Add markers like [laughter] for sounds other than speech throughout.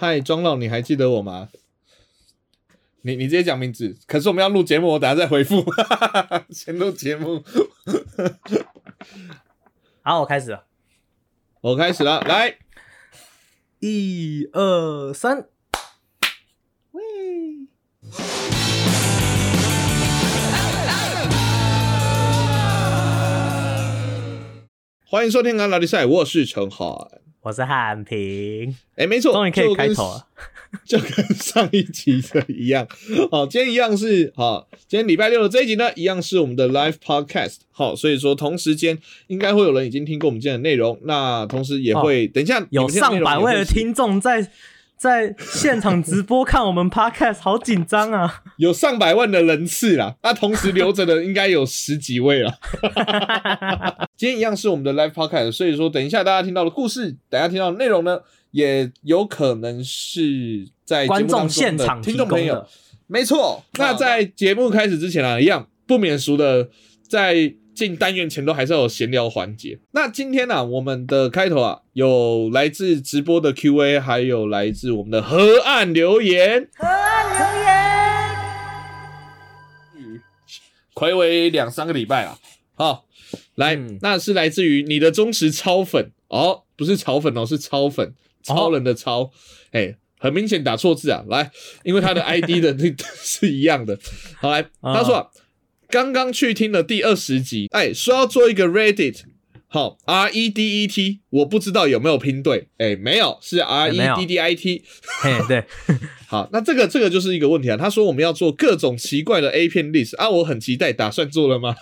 嗨，庄老，你还记得我吗？你你直接讲名字，可是我们要录节目，我等下再回复。先录节目，[laughs] 好，我开始了，我开始了，来，一二三，欢迎收听《安拉力赛》，我是陈浩。我是汉平，哎，没错，终于可以开头了，[laughs] 就跟上一集的一样。好，今天一样是好，今天礼拜六的这一集呢，一样是我们的 live podcast。好，所以说同时间应该会有人已经听过我们今天的内容，那同时也会等一下有上百位的听众在。在现场直播看我们 podcast，好紧张啊！[laughs] 有上百万的人次啦，那同时留着的应该有十几位了。[laughs] 今天一样是我们的 live podcast，所以说等一下大家听到的故事，等下听到的内容呢，也有可能是在观众现场听众朋友。没错，那在节目开始之前啊，一样不免俗的在。进单元前都还是要有闲聊环节。那今天呢，我们的开头啊，有来自直播的 Q&A，还有来自我们的河岸留言。河岸留言，暌违两三个礼拜了。好，来，那是来自于你的忠实超粉哦，不是炒粉哦，是超粉，超人的超。哎，很明显打错字啊。来，因为他的 ID 的那 [laughs] 是一样的。好，来，他说。刚刚去听了第二十集，哎，说要做一个 Reddit，好，R E D E T，我不知道有没有拼对，哎，没有，是 R E D D I T，嘿，对，[laughs] 好，那这个这个就是一个问题啊。他说我们要做各种奇怪的 A 片 list 啊，我很期待，打算做了吗？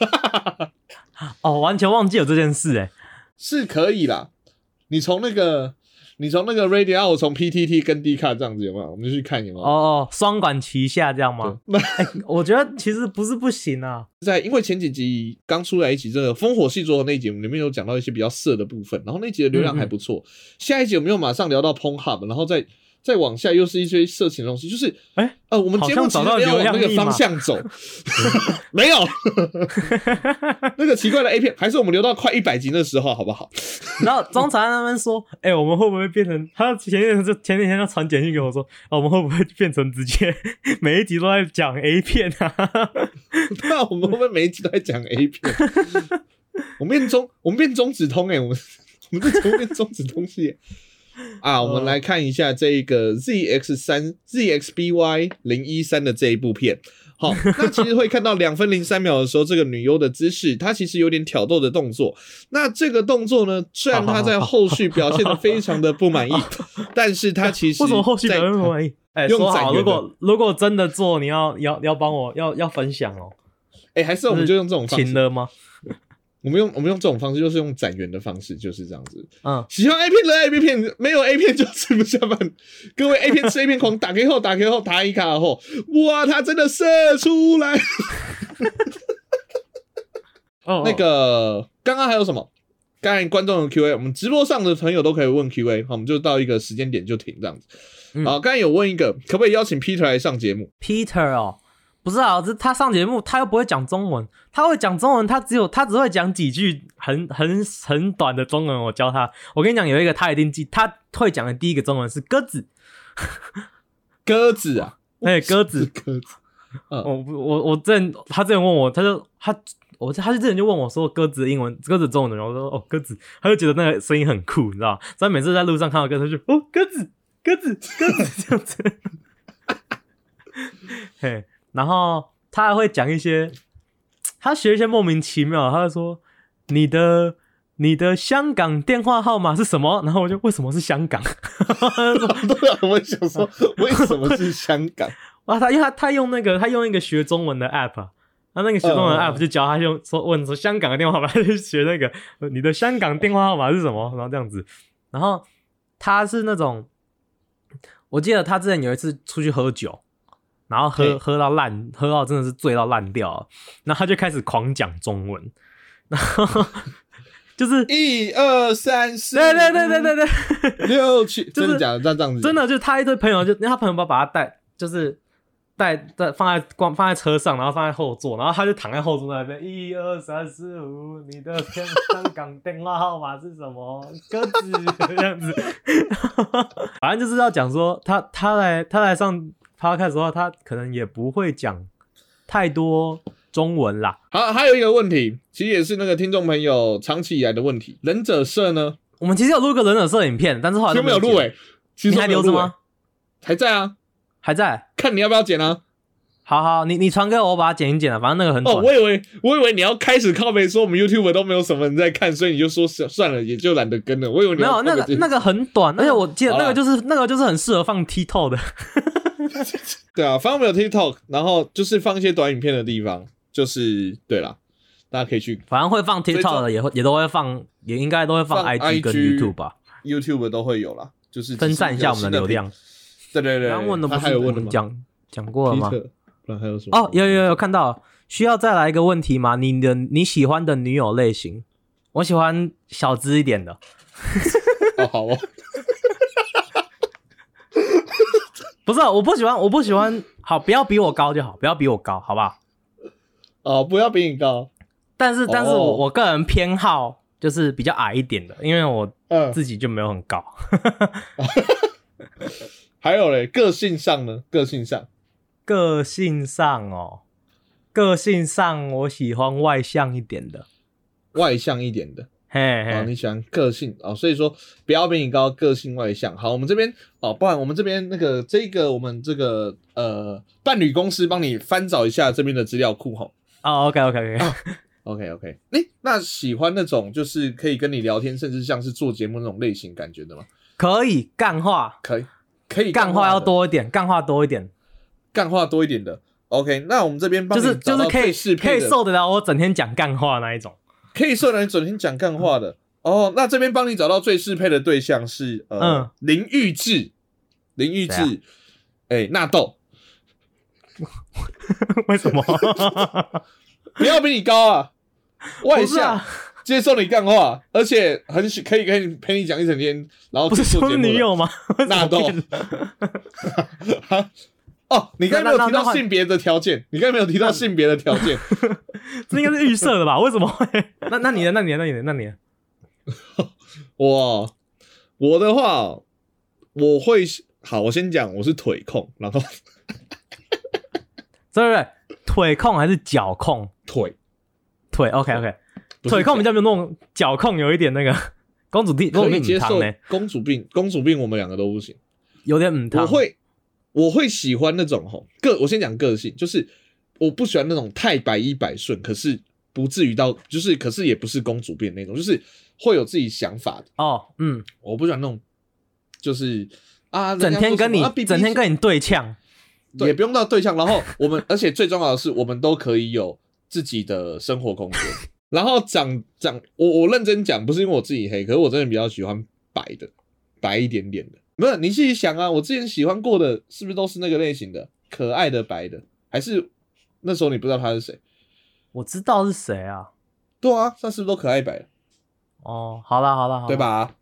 [laughs] 哦，完全忘记有这件事，哎，是可以啦，你从那个。你从那个 radio，我从 PTT 跟 D 卡这样子有没有？我们就去看有没有。哦，双管齐下这样吗？[laughs] 我觉得其实不是不行啊。在因为前几集刚出来一集这个烽火戏桌的那集，里面有讲到一些比较色的部分，然后那集的流量还不错。下一集我们又马上聊到 p o n Hub，然后再。再往下又是一些色情的东西，就是哎呃，我们节目其实没有往那个方向走，[laughs] 没有 [laughs] 那个奇怪的 A 片，还是我们留到快一百集的时候好不好？[laughs] 然后中传他们说，哎，我们会不会变成？他前几天就前几天他传简讯给我说，我们会不会变成直接每一集都在讲 A 片啊？那我们会不会每一集都在讲 A 片？我们变中，我们变中指通哎，我们我们这节目变中指通系？[laughs] 啊，我们来看一下这个 ZX 三 ZXBY 零一三的这一部片。好，[laughs] 那其实会看到两分零三秒的时候，这个女优的姿势，她其实有点挑逗的动作。那这个动作呢，虽然她在后续表现的非常的不满意，[laughs] 但是她其实为什么后续表现不满意？哎，说好，如果如果真的做，你要要要帮我要要分享哦。哎，还是我们就用这种方式的吗？我们用我们用这种方式，就是用展圆的方式，就是这样子。嗯，喜欢 A 片的 A 片，没有 A 片就吃不下饭。各位 [laughs] A 片吃 A 片狂，打开后打开后打一卡后，哇，他真的射出来。[laughs] 哦，那个刚刚还有什么？刚才观众的 Q A，我们直播上的朋友都可以问 Q A，好，我们就到一个时间点就停这样子。好，刚才有问一个，可不可以邀请 Peter 来上节目？Peter 哦。不是啊，这他上节目，他又不会讲中文，他会讲中文，他只有他只会讲几句很很很短的中文。我教他，我跟你讲，有一个他一定记，他会讲的第一个中文是鸽子，鸽子啊，[laughs] 哎，鸽子，[laughs] 鸽子。我我我之前他之前问我，他就他我他就之前就问我说鸽子的英文，鸽子中文的，然后说哦鸽子，他就觉得那个声音很酷，你知道所以每次在路上看到鸽子，就哦鸽子，鸽子，鸽子这样子，[laughs] 嘿。然后他还会讲一些，他学一些莫名其妙，他就说你的你的香港电话号码是什么？然后我就为什么是香港？对啊，我想说为什么是香港？[laughs] 哇，他因为他他用那个他用一个学中文的 app，他那个学中文 app 就教他用说问说香港的电话号码，就学那个你的香港电话号码是什么？然后这样子，然后他是那种，我记得他之前有一次出去喝酒。然后喝喝到烂，喝到真的是醉到烂掉，然后他就开始狂讲中文，然 [laughs] 后就是一二三四，对对对对对对，六七，[laughs] 真的假的？这样子，真的就是他一堆朋友，就他朋友把把他带，就是带在放在光放在车上，然后放在后座，然后他就躺在后座那边，一二三四五，你的香港电话号码是什么？鸽子这样子，反正就是要讲说他他来他来上 podcast 的话，他可能也不会讲太多中文啦。好，还有一个问题，其实也是那个听众朋友长期以来的问题，忍者社呢？我们其实有录一个忍者社影片，但是后来都没有录剪诶，其你实还留着吗？？还在啊，还在。看你要不要剪啊？好好，你你传给我，我把它剪一剪啊，反正那个很哦，短。我以为我以为你要开始靠背说我们 YouTube 都没有什么人在看，所以你就说算算了，也就懒得跟了。我以为你没有那个那个很短，而且我记得那个就是那个就是很适合放 TikTok 的。[laughs] 对啊，反正我们有 TikTok，然后就是放一些短影片的地方，就是对啦，大家可以去反正会放 TikTok 的，也会也都会放，也应该都会放放 IG 跟 YouTube 吧，YouTube 都会有啦，就是分散一下我们的流。量。对对对，刚刚问的不他是我们？讲讲过了吗不然还有什么？哦，有有有看到，需要再来一个问题吗？你的你喜欢的女友类型？我喜欢小资一点的，[laughs] 哦，好哦，不是，我不喜欢，我不喜欢，好，不要比我高就好，不要比我高，好不好？哦，不要比你高，但是，但是哦我我个人偏好就是比较矮一点的，因为我嗯，自己就没有很高。[laughs] 还有嘞，个性上呢？个性上，个性上哦，个性上我喜欢外向一点的，外向一点的。嘿哦，嘿，你喜欢个性哦，所以说不要比你高，个性外向。好，我们这边哦，不然我们这边那个这个我们这个呃伴侣公司帮你翻找一下这边的资料库哈。哦，OK OK OK，OK OK，哎、那喜欢那种就是可以跟你聊天，甚至像是做节目那种类型感觉的吗？可以干话，可以，可以干话要，多一点，干话多一点，干话多一点的。OK，那我们这边帮就是就是可以最适可以受得了我整天讲干话那一种。可以受人整天讲干话的。哦。那这边帮你找到最适配的对象是呃嗯。林玉志，林玉志，哎、纳豆，[laughs] 为什么？[laughs] 不要比你高啊，外向，啊，接受你干话，而且很喜可以跟你陪你讲一整天，然后不是说女友吗？[laughs] 纳豆。变了哦，你刚才没有提到性别的条件，你刚才没有提到性别的条件。[laughs] 这应该是预设的吧？[laughs] 为什么会？[laughs] 那那你的那你的那你的那你的我我的话，我会好，我先讲，我是腿控，然后对对对，腿控还是脚控？腿腿 OK OK，腿控比较没有那种脚控有一点那个公主病，公主病可以接受公主病，公主病我们两个都不行。有点母汤。我会我会喜欢那种吼个，我先讲个性，就是我不喜欢那种太百依百顺，可是不至于到就是，可是也不是公主病那种，就是会有自己想法的。哦，嗯，我不喜欢那种就是啊，整天跟你整天跟你对呛，也不用到对呛，然后我们，而且最重要的是，我们都可以有自己的生活空间。然后长长，我我认真讲，不是因为我自己黑，可是我真的比较喜欢白的，白一点点的。没有，你自己想啊，我之前喜欢过的，是不是都是那个类型的，可爱的白的？还是那时候你不知道他是谁？我知道是谁啊。对啊，那是不是都可爱白的？哦，好啦好啦好啦，对？吧？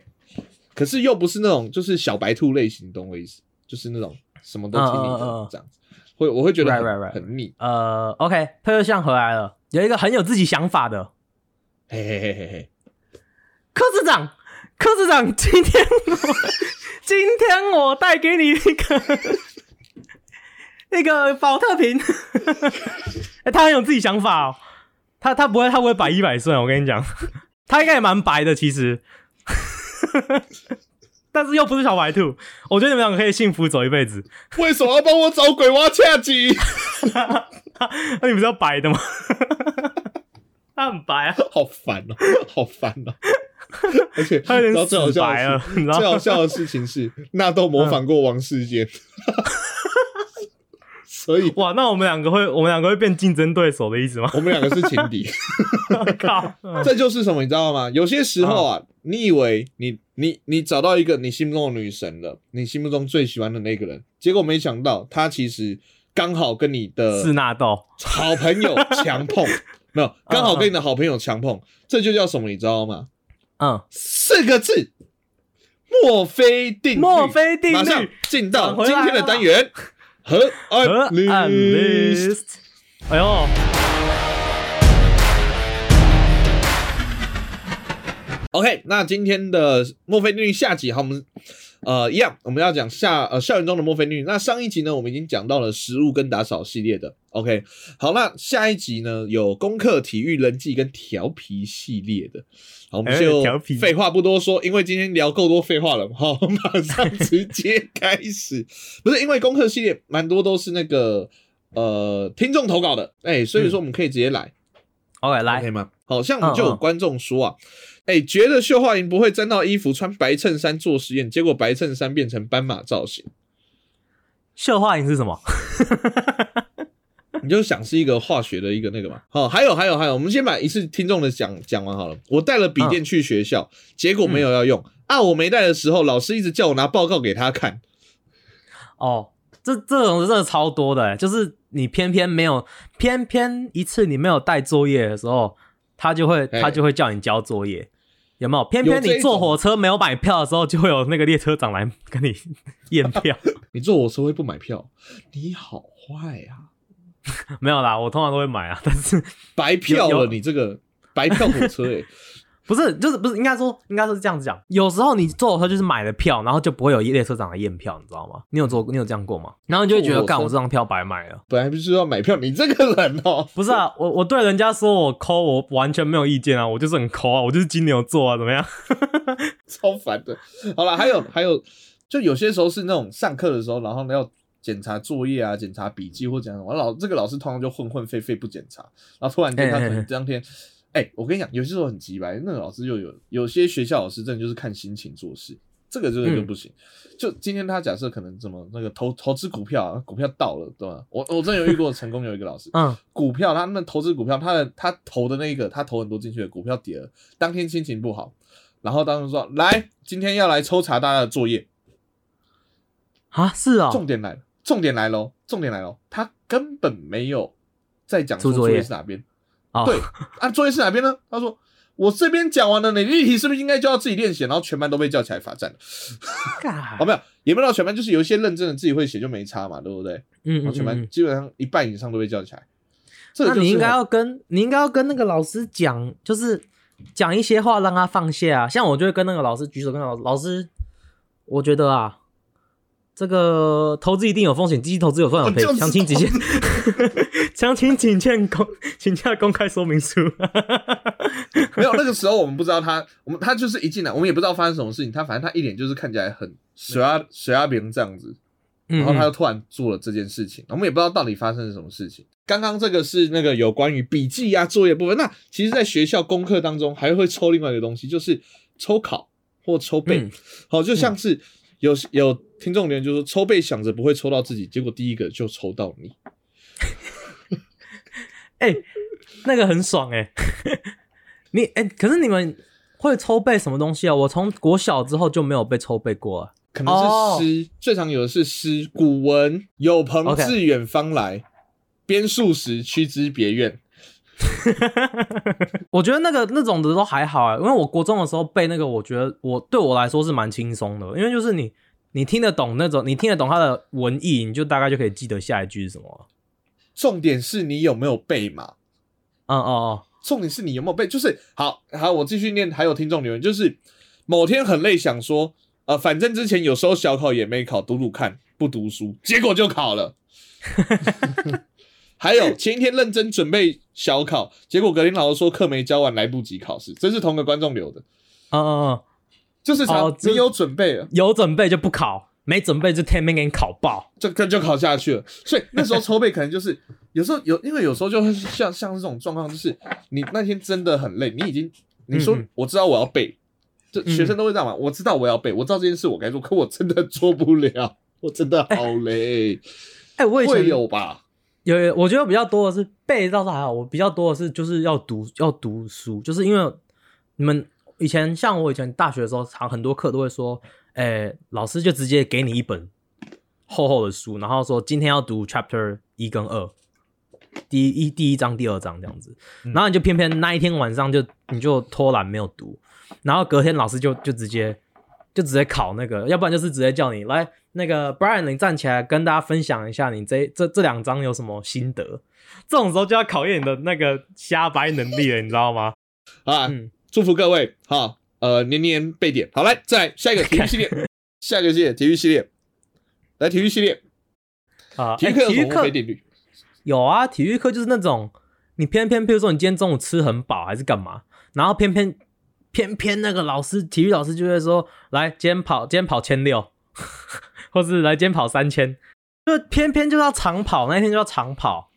可是又不是那种就是小白兔类型，懂我意思？就是那种什么都听你的嗯这样子，会我会觉得很.很腻。呃，OK，配对象回来了，有一个很有自己想法的嘿嘿嘿嘿嘿。科市长，科市长，今天我今天我带给你一个 [laughs] 那个保特瓶，[laughs] 哎、他很有自己想法哦，他他不会他不会百依百顺，我跟你讲，他应该也蛮白的其实，[laughs] 但是又不是小白兔，我觉得你们两个可以幸福走一辈子。为什么要帮我找鬼娃恰吉？那你不是要白的吗？他很白啊，好烦哦、好烦哦、[laughs] 而且，他有点然后最好死笑？最好笑的事情是，纳豆模仿过王世坚，[laughs] 所以哇，那我们两个会，我们两个会变竞争对手的意思吗？我们两个是情敌。[laughs] 这就是什么，你知道吗？有些时候啊，你以为你你你找到一个你心目中的女神了，你心目中最喜欢的那个人，结果没想到他其实刚好跟你的是纳豆，好朋友强碰，没有，刚好跟你的好朋友强碰，这就叫什么？你知道吗？嗯，四个字：墨菲定律。墨菲定马上。进到今天的单元。和河岸岸 list。list。哎呦，OK，那今天的墨菲定律下集，好，我们呃一样，我们要讲下呃校园中的墨菲定律。那上一集呢，我们已经讲到了食物跟打扫系列的。OK，好，那下一集呢有功课、体育、人际跟调皮系列的。好，我们哎就废话不多说，因为今天聊够多废话了，好，[laughs] 马上直接开始。不是因为功课系列蛮多都是那个呃听众投稿的，哎、所以说我们可以直接来。OK，来可以吗？好像我们就有观众说啊，哎、觉得秀化营不会沾到衣服，穿白衬衫做实验，结果白衬衫变成斑马造型，秀化营是什么？[laughs] 你就想是一个化学的一个那个嘛。好，还有还有还有，我们先把一次听众的讲讲完好了。我带了笔电去学校，结果没有要用、啊，我没带的时候，老师一直叫我拿报告给他看。哦，这这种真的超多的欸，就是你偏偏没有，偏偏一次你没有带作业的时候，他就会哎他就会叫你交作业，有没有？偏偏你坐火车没有买票的时候，就会有那个列车长来跟你 [laughs] 验票。[laughs] 你坐火车会不买票？你好坏啊！[laughs] 没有啦，我通常都会买啊，但是白票了，你这个白票火车哎、不是就是不是应该说应该是这样子讲，有时候你坐火车就是买了票，然后就不会有列车长来验票，你知道吗？你有做你有这样过吗？然后你就会觉得干我这张票白买了。本来不是要买票，你这个人哦、不是啊，我我对人家说我抠，我完全没有意见啊，我就是很抠啊，我就是金牛座啊，怎么样？[laughs] 超烦的。好了，还有还有，就有些时候是那种上课的时候，然后呢要检查作业啊、检查笔记或怎样，我老这个老师通常就混混废废不检查，然后突然间他可能当天，哎、我跟你讲，有些时候很急白，那个老师就有有些学校老师真的就是看心情做事。这个真的就嗯不行，就今天他假设可能怎么那个投投资股票、啊，股票到了，对吧？我我真的有遇过成功有一个老师，嗯，股票，他那投资股票，他的他投的那个，他投很多进去的股票跌了，当天心情不好，然后当时说来，今天要来抽查大家的作业，啊，是哦，重点来了，重点来喽，重点来喽，他根本没有在讲出作业业是哪边，哦对，啊，作业是哪边呢？[laughs] 他说我这边讲完了，你例题是不是应该就要自己练写？然后全班都被叫起来罚站了，[laughs] 嘎哦，没有，也不知道全班，就是有一些认真的自己会写就没差嘛，对不对？嗯嗯然后全班嗯，基本上一半以上都被叫起来，这个那你应该要跟你应该要跟那个老师讲，就是讲一些话让他放下啊。像我就会跟那个老师举手，跟老老师，我觉得啊，这个投资一定有风险，基金投资有赚有赔详情请见，[laughs] 详情请见公请下公开说明书。[laughs] 没有，那个时候我们不知道他，我们他就是一进来，我们也不知道发生什么事情。他反正他一脸就是看起来很水阿水阿明这样子，嗯然后他就突然做了这件事情，我们也不知道到底发生了什么事情。刚刚这个是那个有关于笔记啊作业部分，那其实在学校功课当中还会抽另外一个东西，就是抽考或抽背。嗯好，就像是有有听众留言就说抽背想着不会抽到自己，结果第一个就抽到你。[laughs] 哎、那个很爽哎、你哎、可是你们会抽背什么东西啊？我从国小之后就没有被抽背过啊。可能哦是诗最常有的是诗，古文有朋自远方来，边数时驱之别院。[laughs] 我觉得那个那种的都还好啊、因为我国中的时候背那个，我觉得我对我来说是蛮轻松的，因为就是你你听得懂那种，你听得懂它的文意，你就大概就可以记得下一句是什么。重点是你有没有背嘛？嗯哦哦，重点是你有没有背，就是好好，我继续念。还有听众留言，就是某天很累，想说，呃，反正之前有时候小考也没考，读读看，不读书，结果就考了。[laughs] 还有前一天认真准备小考，结果格林老师说课没教完，来不及考试，这是同个观众留的，嗯嗯嗯，就是你有准备了，有准备就不考，没准备就天天给你考爆。就就就考下去了。所以那时候筹备可能就是 [laughs] 有时候有，因为有时候就会像像这种状况，就是你那天真的很累，你已经你说我知道我要背，这嗯学生都会这样嘛，我知道我要背，我知道这件事我该做，可我真的做不了，我真的好累，哎、我以前会有吧？有有，我觉得比较多的是背倒是还好，我比较多的是就是要读要读书，就是因为你们以前像我以前大学的时候，常很多课都会说，诶、老师就直接给你一本厚厚的书，然后说今天要读 chapter 一跟二，第一第一章、第二章这样子，然后你就偏偏那一天晚上就你就偷懒没有读，然后隔天老师就就直接就直接考那个，要不然就是直接叫你来那个 Brian，你站起来跟大家分享一下你这这这两章有什么心得。这种时候就要考验你的那个瞎掰能力了，你知道吗？啊，嗯，祝福各位哈，呃，年年被点。好，来，再来下一个体育系列，[laughs] 下一个系列体育系列，来体育系列，啊，体育课有什么哎体育课非定律？有啊，体育课就是那种你偏偏，比如说你今天中午吃很饱还是干嘛，然后偏偏偏偏那个老师，体育老师就会说，来今天跑，今天跑千六，[laughs] 或是来今天跑三千，就偏偏就要长跑，那一天就要长跑，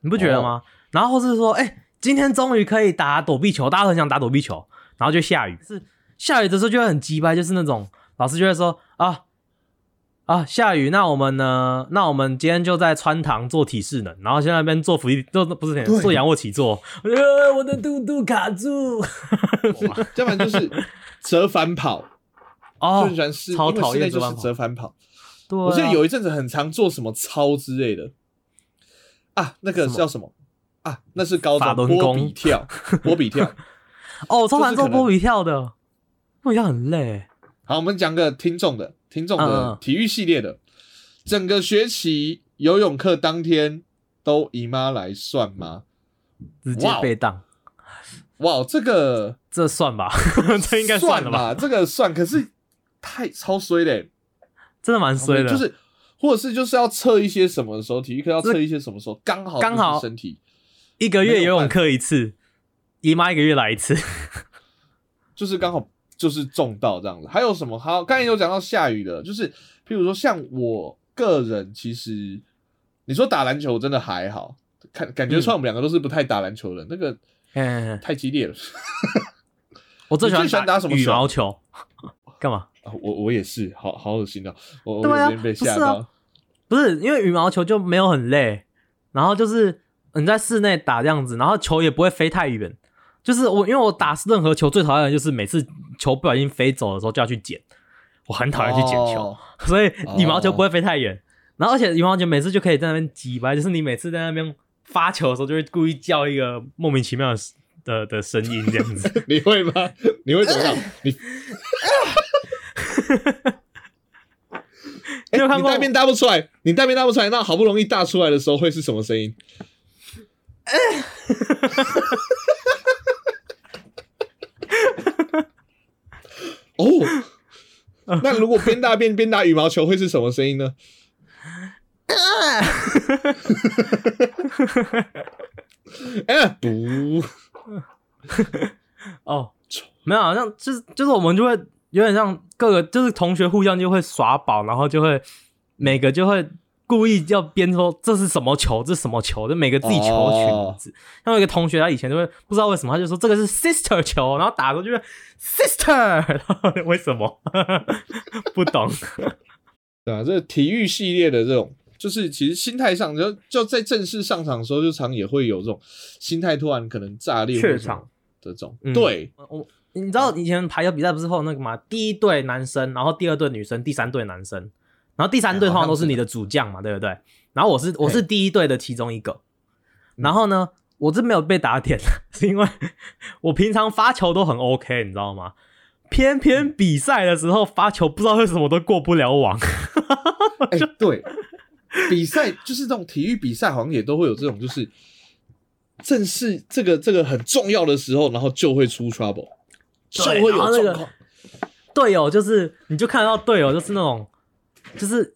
你不觉得吗？然后或是说，哎、今天终于可以打躲避球，大家都很想打躲避球，然后就下雨，是下雨的时候就会很鸡掰，就是那种老师就会说啊。啊，下雨，那我们呢？那我们今天就在穿堂做体适能，然后现在那边做俯卧做不是做仰卧起坐，呃，我的肚肚卡住。要不然就是折返跑，哦很喜，欢室，超讨厌折返跑折返跑。对、啊，我记得有一阵子很常做什么操之类的啊，那个叫什么啊？那是高中波法轮功比跳，[laughs] 波比跳。哦，我超讨厌就是可能做波比跳的，波比跳很累。好，我们讲个听众的，听众嗯的嗯体育系列的，整个学期游泳课当天都姨妈来算吗？直接被当，哇，这个这算吧？[laughs] 这应该算了吧？这个算，可是太超衰嘞、真的蛮衰的，就是或者是就是要测一些什么的时候，体育课要测一些什么时候，刚好刚好身体一个月游泳课一次，姨妈一个月来一次。[laughs] 就是刚好就是中到这样子。还有什么？好，刚才有讲到下雨的，就是譬如说像我个人，其实你说打篮球真的还好，看感觉出来我们两个都是不太打篮球的人，那个嗯，太激烈了。[laughs] 我最喜欢打什么羽毛球，[laughs] 干嘛？啊我我也是，好好恶心哦，我我有点被吓不啊到。不是因为羽毛球就没有很累，然后就是你在室内打这样子，然后球也不会飞太远。就是我，因为我打任何球最讨厌的就是每次球不小心飞走的时候就要去捡，我很讨厌去捡球，哦 [laughs] 所以羽毛球不会飞太远。然后而且羽毛球每次就可以在那边挤吧，就是你每次在那边发球的时候就会故意叫一个莫名其妙的的的声音这样子。[laughs] 你会吗？你会怎么样？[laughs] 你哎、你有看过你大便大不出来，你大便大不出来，那好不容易大出来的时候会是什么声音？哦，[laughs] 那如果边大便边打羽毛球会是什么声音呢？哎，[laughs] 不，哦，没有，好像就是就是我们就会有点像各个就是同学互相就会耍宝，然后就会每个就会故意要编说这是什么球，这是什么球，就每个自己球取名字。像有一个同学他以前就会不知道为什么他就说这个是 sister 球，然后打的时候就会 sister，[laughs] 然后为什么 [laughs] 不懂？对啊，这个体育系列的这种，就是其实心态上，就就在正式上场的时候，就常也会有这种心态突然可能炸裂怯场的这种。嗯对，我你知道以前排球比赛不是后那个吗？第一队男生，然后第二队女生，第三队男生，然后第三队通常都是你的主将嘛，对不对？然后我是我是第一队的其中一个，然后呢，我是没有被打点，[laughs] 是因为我平常发球都很 OK，你知道吗？偏偏比赛的时候发球不知道为什么都过不了网，哎、[laughs] 对，比赛就是这种体育比赛，好像也都会有这种，就是正是这个这个很重要的时候，然后就会出 trouble，就会然后那个有状况。队友就是你就看得到队友就是那种就是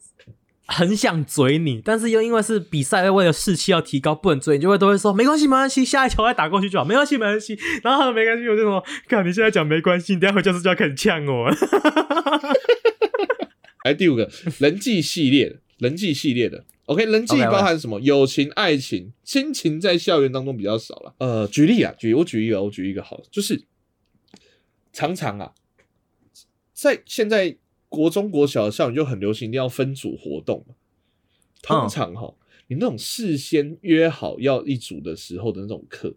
很想嘴你，但是又因为是比赛，为了士气要提高，不能追，你就会都会说没关系，没关系，下一球再打过去就好，没关系，没关系。然后他们没关系，我就说，看你现在讲没关系，你等一下回教室就要开始呛我。[laughs] 来第五个人际系列的，人际系列的。OK，人际包含什么友情、爱情、亲情，在校园当中比较少了。呃，举例啊，举我举一个，我举一个好了，就是常常啊，在现在国中国小的校园就很流行，一定要分组活动嘛。通常哈、你那种事先约好要一组的时候的那种课，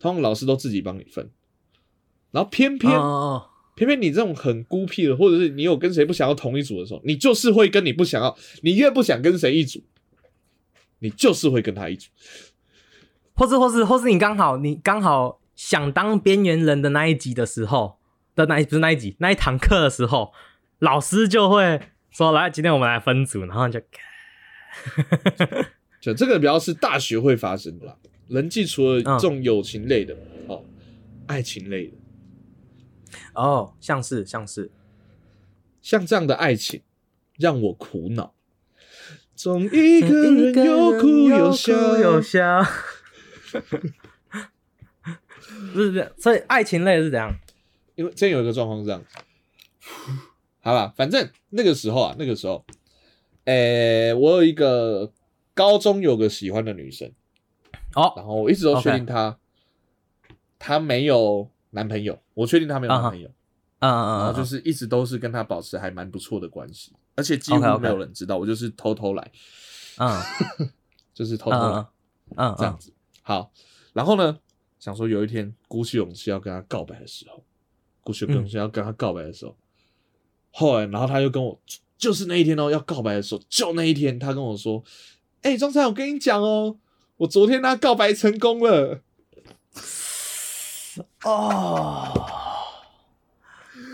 通常老师都自己帮你分，然后偏偏、哦偏偏你这种很孤僻的，或者是你有跟谁不想要同一组的时候，你就是会跟你不想要，你越不想跟谁一组，你就是会跟他一组。或是或是或是你刚好你刚好想当边缘人的那一集的时候的那一不是那一集那一堂课的时候，老师就会说：“来，今天我们来分组。”然后就，[laughs] 就这个比较是大学会发生的啦。人际除了这种友情类的，哦，爱情类的，哦，像是像是像这样的爱情让我苦恼。总一个人有哭有笑，有笑。不 [laughs] 是不是，所以爱情类是怎样？因为真有一个状况是这样，好吧，反正那个时候啊，那个时候，诶，我有一个高中有个喜欢的女生，哦，然后我一直都确定她，她没有男朋友，我确定她没有男朋友，嗯嗯嗯，然后就是一直都是跟她保持还蛮不错的关系，而且几乎没有人知道，我就是偷偷来，嗯，[laughs] 就是偷偷来，嗯，这样子，好，然后呢？想说有一天鼓起勇气要跟她告白的时候，鼓起勇气要跟她告白的时候，后来然后他又跟我，就是那一天哦，要告白的时候，就那一天他跟我说：“哎，中山，我跟你讲哦，我昨天他告白成功了。”哦，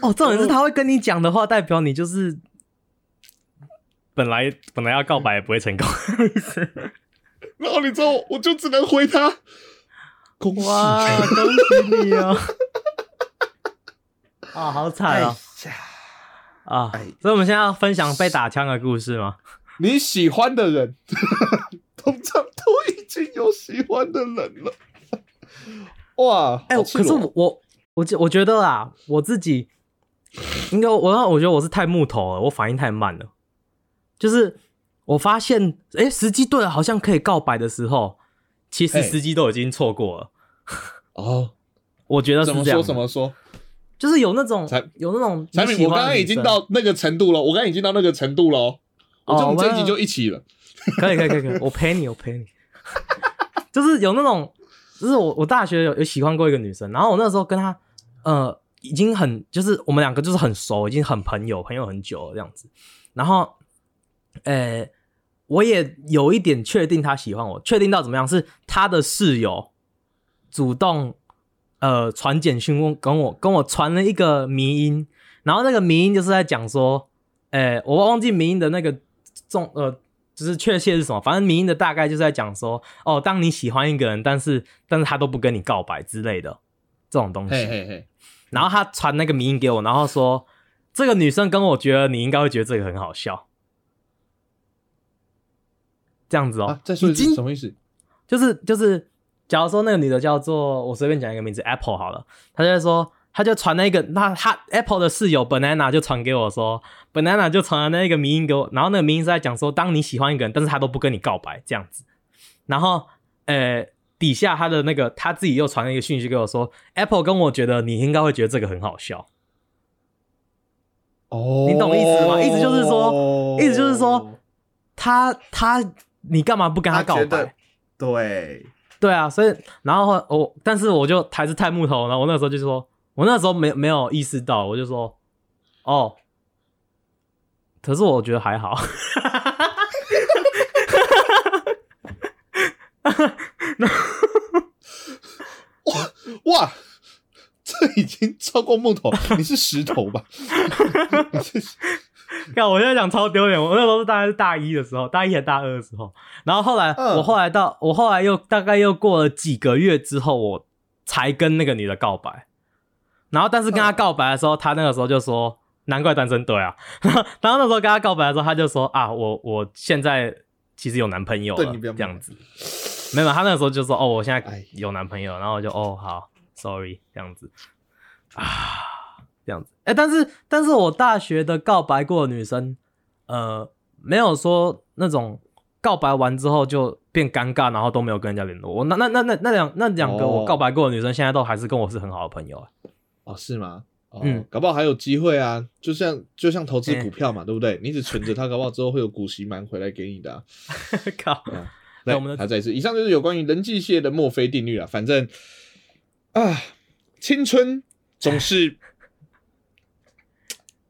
哦，重点是他会跟你讲的话，代表你就是本来本来要告白也不会成功，[laughs] 然后你知道，我就只能回他。恭喜！恭喜你哦！啊，[laughs] 好惨啊！啊，所以我们现在要分享被打枪的故事吗？你喜欢的人，[laughs] 通常都已经有喜欢的人了。[laughs] 哇！哎，可是我我我我觉得啊，我自己应该我我觉得我是太木头了，我反应太慢了。就是我发现，哎，时机对了，好像可以告白的时候。其实时机都已经错过了哦，[laughs] 我觉得是这样。怎么说？怎么说？就是有那种有那种产品，我刚刚已经到那个程度了，我刚刚已经到那个程度了。我这这一集就一起了。[laughs] 可以，可以，可以，可以，我陪你，我陪你。[laughs] 就是有那种，就是我我大学有有喜欢过一个女生，然后我那时候跟她，呃，已经很就是我们两个就是很熟，已经很朋友，朋友很久了这样子。然后，呃。我也有一点确定她喜欢我，确定到怎么样？是她的室友主动呃传简讯问跟我跟我传了一个迷音，然后那个迷音就是在讲说，诶，我忘记迷音的那个重呃，就是确切是什么，反正迷音的大概就是在讲说，哦，当你喜欢一个人，但是但是他都不跟你告白之类的这种东西。然后他传那个迷音给我，然后说这个女生跟我觉得你应该会觉得这个很好笑。这样子哦，再说什么意思？就是就是，假如说那个女的叫做我随便讲一个名字，Apple 好了，她就说，她就传那个，那她 Apple 的室友 Banana 就传给我说，Banana 就传了那个名音给我，然后那个名音是在讲说，当你喜欢一个人，但是他都不跟你告白这样子，然后呃底下他的那个他自己又传了一个讯息给我说，Apple 跟我觉得你应该会觉得这个很好笑，哦，你懂意思吗？意思就是说，意思就是说，他他。你干嘛不跟他告白？对对啊，所以然后我，但是我就还是太木头然后。我那时候就说，我那时候没没有意识到，我就说，哦，可是我觉得还好。哇哇，这已经超过木头，你是石头吧？[laughs] [laughs] 看，我现在讲超丢脸。我那时候是大概是大一的时候，大一还大二的时候。然后后来，我后来到，我后来又大概又过了几个月之后，我才跟那个女的告白。然后，但是跟她告白的时候，她那个时候就说：“难怪单身。”对啊。[laughs] 然后那时候跟她告白的时候，她就说：“啊，我我现在其实有男朋友了。”这样子。没有，她那个时候就说：“哦，我现在有男朋友。”然后我就：“哦，好，sorry。”这样子。啊。这样子，哎，但是，但是我大学的告白过的女生，呃，没有说那种告白完之后就变尴尬，然后都没有跟人家联络。我那那那那那两那两个我告白过的女生，现在都还是跟我是很好的朋友啊。哦，是吗？嗯，搞不好还有机会啊。就像就像投资股票嘛，对不对？你只存着它，搞不好之后会有股息满回来给你的。[laughs] 靠！来，我们还再一次，以上就是有关于人际械的墨菲定律了。反正啊，青春总是。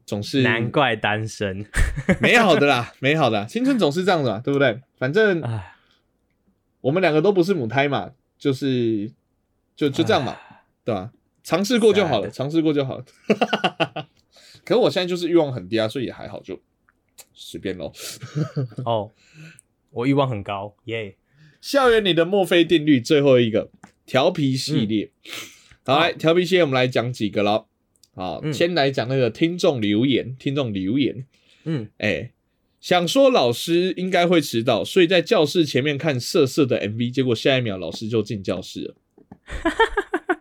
总是难怪单身，[laughs] 美好的啦，美好的青春总是这样的，对不对？反正我们两个都不是母胎嘛，就是就就这样嘛，对吧？尝试过就好了，尝试过就好了。[laughs] 可是我现在就是欲望很低啊，所以也还好，就随便喽。哦，我欲望很高，耶、校园里的墨菲定律最后一个调皮系列，好来调皮系列我们来讲几个咯。好，嗯。先来讲那个听众留言，听众留言，嗯，哎、想说老师应该会迟到，所以在教室前面看色色的 MV，结果下一秒老师就进教室了。[laughs]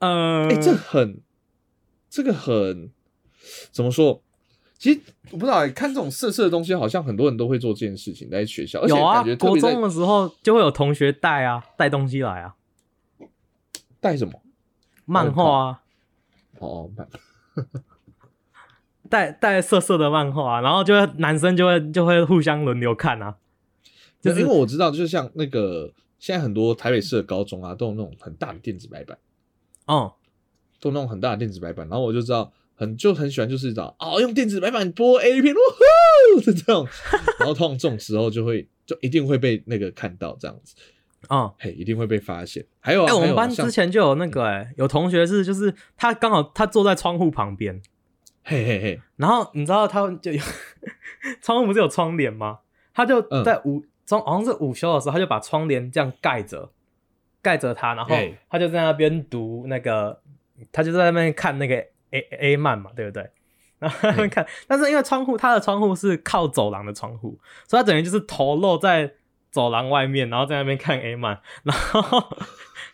呃，哎、这很，这个很怎么说？其实我不知道、欸，看这种色色的东西，好像很多人都会做这件事情，在学校，而且有啊感觉，特国中的时候就会有同学带啊，带东西来啊，带什么？漫画。啊，哦，漫带带色色的漫画、啊，然后就会男生就会就会互相轮流看啊，就就是因为我知道，就像那个现在很多台北市的高中啊，都有那种很大的电子白板，嗯，都有那种很大的电子白板，然后我就知道很就很喜欢，就是找哦用电子白板播 A 片，呜呼，是这种，[laughs] 然后通常这种时候就会就一定会被那个看到这样子，嗯，嘿，一定会被发现。还有啊，哎、我们班之前就有那个、哎，有同学是就是他刚好他坐在窗户旁边，嘿嘿嘿，然后你知道他就有窗户不是有窗帘吗？他就嗯。在午中、好像是午休的时候，他就把窗帘这样盖着，盖着他，然后哎他就在那边读那个，他就在那边看那个 A A 漫嘛，对不对？然后他在那边看，但是因为窗户他的窗户是靠走廊的窗户，所以他等于就是头露在走廊外面，然后在那边看 A 曼，[laughs] 然后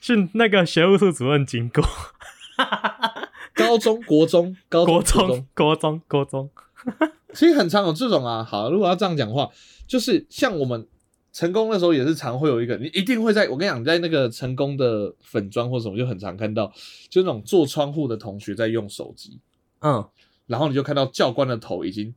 是那个学务处主任经过，[laughs] 高中、国中、高中、国中中、国中、国中，[laughs] 其实很常有这种啊。好，如果要这样讲话，就是像我们成功的时候，也是常会有一个，你一定会在我跟你讲，在那个成功的粉砖或什么，就很常看到，就那种做窗户的同学在用手机，嗯，然后你就看到教官的头已经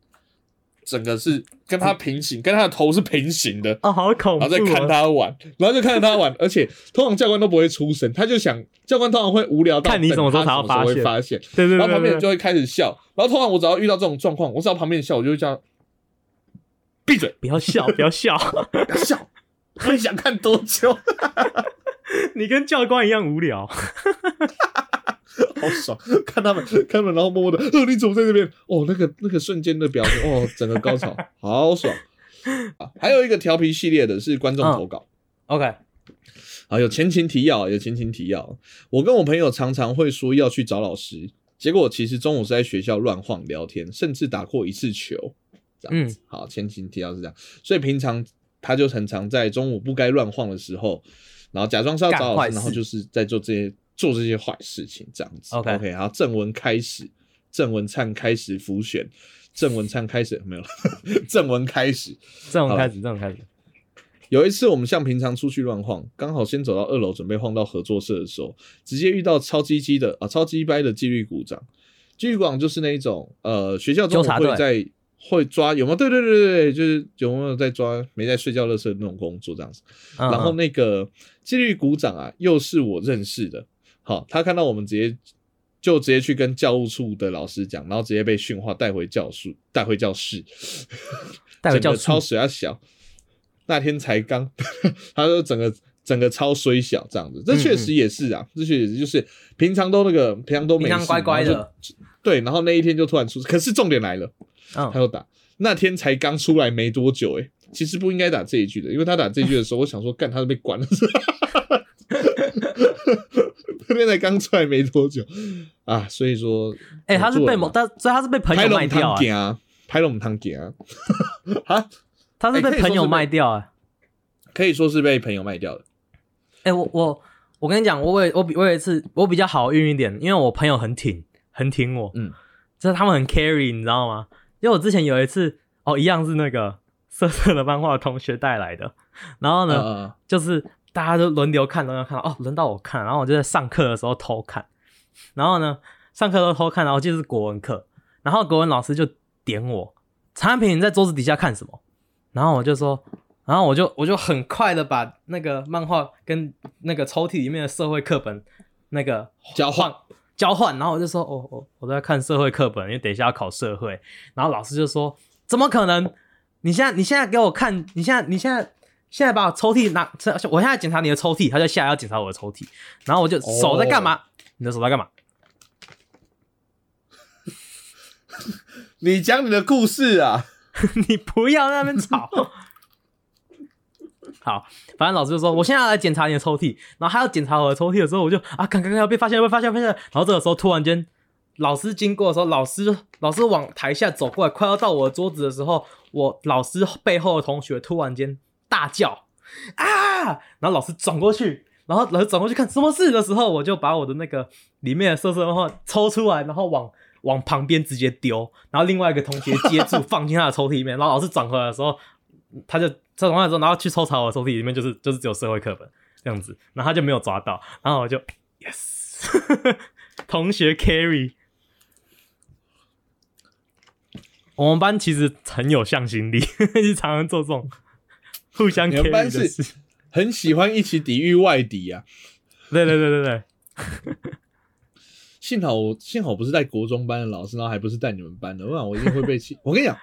整个是跟他平行，跟他的头是平行的。哦，好恐怖、哦！然后再看他玩，然后就看着他玩，[laughs] 而且通常教官都不会出声，他就想教官通常会无聊到看你什么时候才会发发现，对对对然后旁边人就会开始笑，然后通常我只要遇到这种状况，我只要旁边笑，我就会叫他闭嘴，[laughs] 不要笑，不要笑，不要笑，他想看多久？[laughs] 你跟教官一样无聊。[laughs] 好爽，看他们看他们，然后默默的，呃，你怎么在这边？哦，那个那个瞬间的表情，哦，整个高潮，[laughs] 好爽。啊还有一个调皮系列的是观众投稿。OK，啊，有前情提要，有前情提要。我跟我朋友常常会说要去找老师，结果其实中午是在学校乱晃聊天，甚至打过一次球，这样子。好，前情提要是这样，所以平常他就很常在中午不该乱晃的时候，然后假装是要找老师，然后就是在做这些做这些坏事情，这样子。OK OK，好，正文开始，正文灿开始浮选，正文灿开始没有了，正文开始。好这种开始，正文开始。有一次，我们像平常出去乱晃，刚好先走到二楼，准备晃到合作社的时候，直接遇到超鸡鸡的啊，超鸡掰的纪律股长。纪律股长就是那一种，呃，学校中午纠察队会在会抓有没有？对对对对对，就是有没有在抓没在睡觉、乐色的那种工作这样子。嗯然后嗯那个纪律股长啊，又是我认识的，好，他看到我们直接就直接去跟教务处的老师讲，然后直接被训话带回教室，带回教室。[laughs] 带回教室。超水要小，那天才刚，[laughs] 他说整个整个超衰小这样子，这确实也是啊，这确实就是平常都那个平常都没事，平常乖乖的，对，然后那一天就突然出，可是重点来了，嗯。他，又打，那天才刚出来没多久、欸，其实不应该打这一句的，因为他打这一句的时候，我想说，干他是被关了，[laughs] 那天才刚出来没多久。啊，所以说，哎，他是被某，他所以他是被朋友卖掉哎，啊，拍龙汤给啊，[laughs] 啊，他是被朋友卖掉哎。可以说是被朋友卖掉的。哎，我我我跟你讲，我有我我有一次我比较好运一点，因为我朋友很挺，很挺我，嗯，就是他们很 carry，你知道吗？因为我之前有一次哦，一样是那个色色的漫画同学带来的，然后呢，呃，就是大家都轮流看，轮流看，哦，轮到我看，然后我就在上课的时候偷看，然后呢，上课都偷看，然后就是国文课，然后国文老师就点我，陈安平你在桌子底下看什么？然后我就说，然后我就我就很快的把那个漫画跟那个抽屉里面的社会课本那个交换。交换，然后我就说，哦，我我在看社会课本，因为等一下要考社会，然后老师就说，怎么可能？你现在你现在给我看，你现在你现在现在把我抽屉拿，我现在检查你的抽屉，他就下来要检查我的抽屉，然后我就手在干嘛？你的手在干嘛？[laughs] 你讲你的故事啊，[laughs] 你不要在那边吵。[laughs] 好，反正老师就说，我现在要来检查你的抽屉，然后他要检查我的抽屉的时候，我就啊，刚刚要被发现，被发现，被发现。然后这个时候突然间，老师经过的时候，老师老师往台下走过来，快要到我的桌子的时候，我老师背后的同学突然间。大叫啊！然后老师转过去，然后老师转过去看什么事的时候，我就把我的那个里面的色色漫画抽出来，然后往往旁边直接丢，然后另外一个同学接住放进他的抽屉里面。然后老师转回来的时候，他就转回来之后，然后去抽查我的抽屉里面，就是就是只有社会课本 [laughs] 这样子，然后他就没有抓到，然后我就 yes，同学 carry。我们班其实很有向心力，[laughs] 就常常做这种互相你们 carry 班的事。是很喜欢一起抵御外敌啊。对对对对对，[laughs] 幸好我幸好不是在国中班的老师，然后还不是带你们班的，不然我一定会被气。[laughs] 我跟你讲，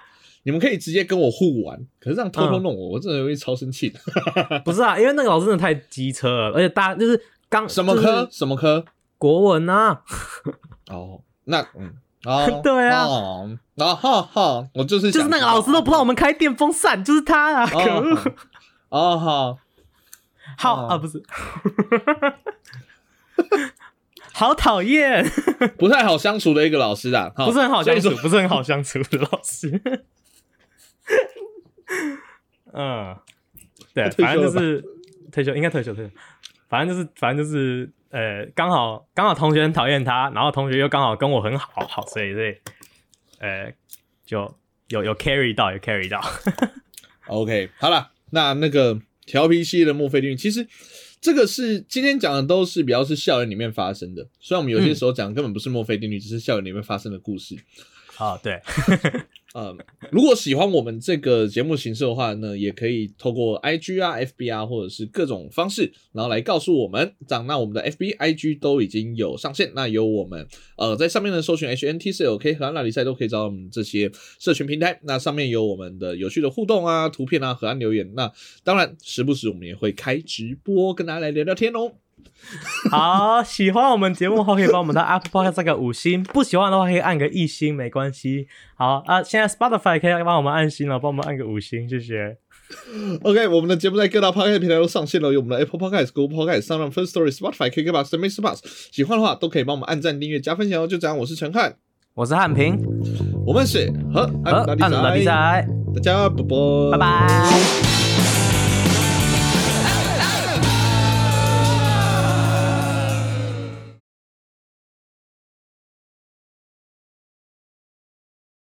你们可以直接跟我互玩，可是这样偷偷弄我，我真的会超生气的。[laughs] 不是啊，因为那个老师真的太机车了，而且大家就是刚什么就是科？什么科？国文啊，哦，那嗯。[laughs] 哦，对啊。哦，然后哈哈，我就是就是那个老师都不让我们开电风扇，就是他啊，可恶！哦，哦好，哦。好啊，不是，[laughs] 好讨厌，不太好相处的一个老师啊，不是很好相处，不是很好相处的老师。[laughs] 嗯，对，反正就是退休，应该退休退休，反正就是反正就是呃，刚好刚好同学很讨厌他，然后同学又刚好跟我很好，好，所以所以呃，就有有 carry 到，有 carry 到。[laughs] OK，好了，那那个调皮系列的墨菲定律，其实这个是今天讲的都是比较是校园里面发生的，虽然我们有些时候讲的根本不是墨菲定律，只是校园里面发生的故事。哦，对，呃，如果喜欢我们这个节目形式的话呢，也可以透过 IG 啊、FB 啊，或者是各种方式，然后来告诉我们。这样，那我们的 FB、IG 都已经有上线，那有我们呃在上面呢搜寻 HNTCLK 和安拉比赛都可以找到我们这些社群平台。那上面有我们的有趣的互动啊、图片啊、和安留言。那当然，时不时我们也会开直播，跟大家来聊聊天哦。[laughs] 好，喜欢我们节目的话，可以帮我们到 Apple Podcast 这个五星；不喜欢的话，可以按个一星，没关系。好啊，现在 Spotify 可以帮我们按星了，帮我们按个五星，谢谢。OK，我们的节目在各大 Podcast 平台都上线了，有我们的 Apple Podcast、Google Podcast、u n First Story、Spotify、KKBox、The Mr. Bus。喜欢的话都可以帮我们按赞、订阅、加分享哦。就这样，我是陈汉，我是汉平，我们是和和按拉比赛，赛，大家拜拜，拜拜。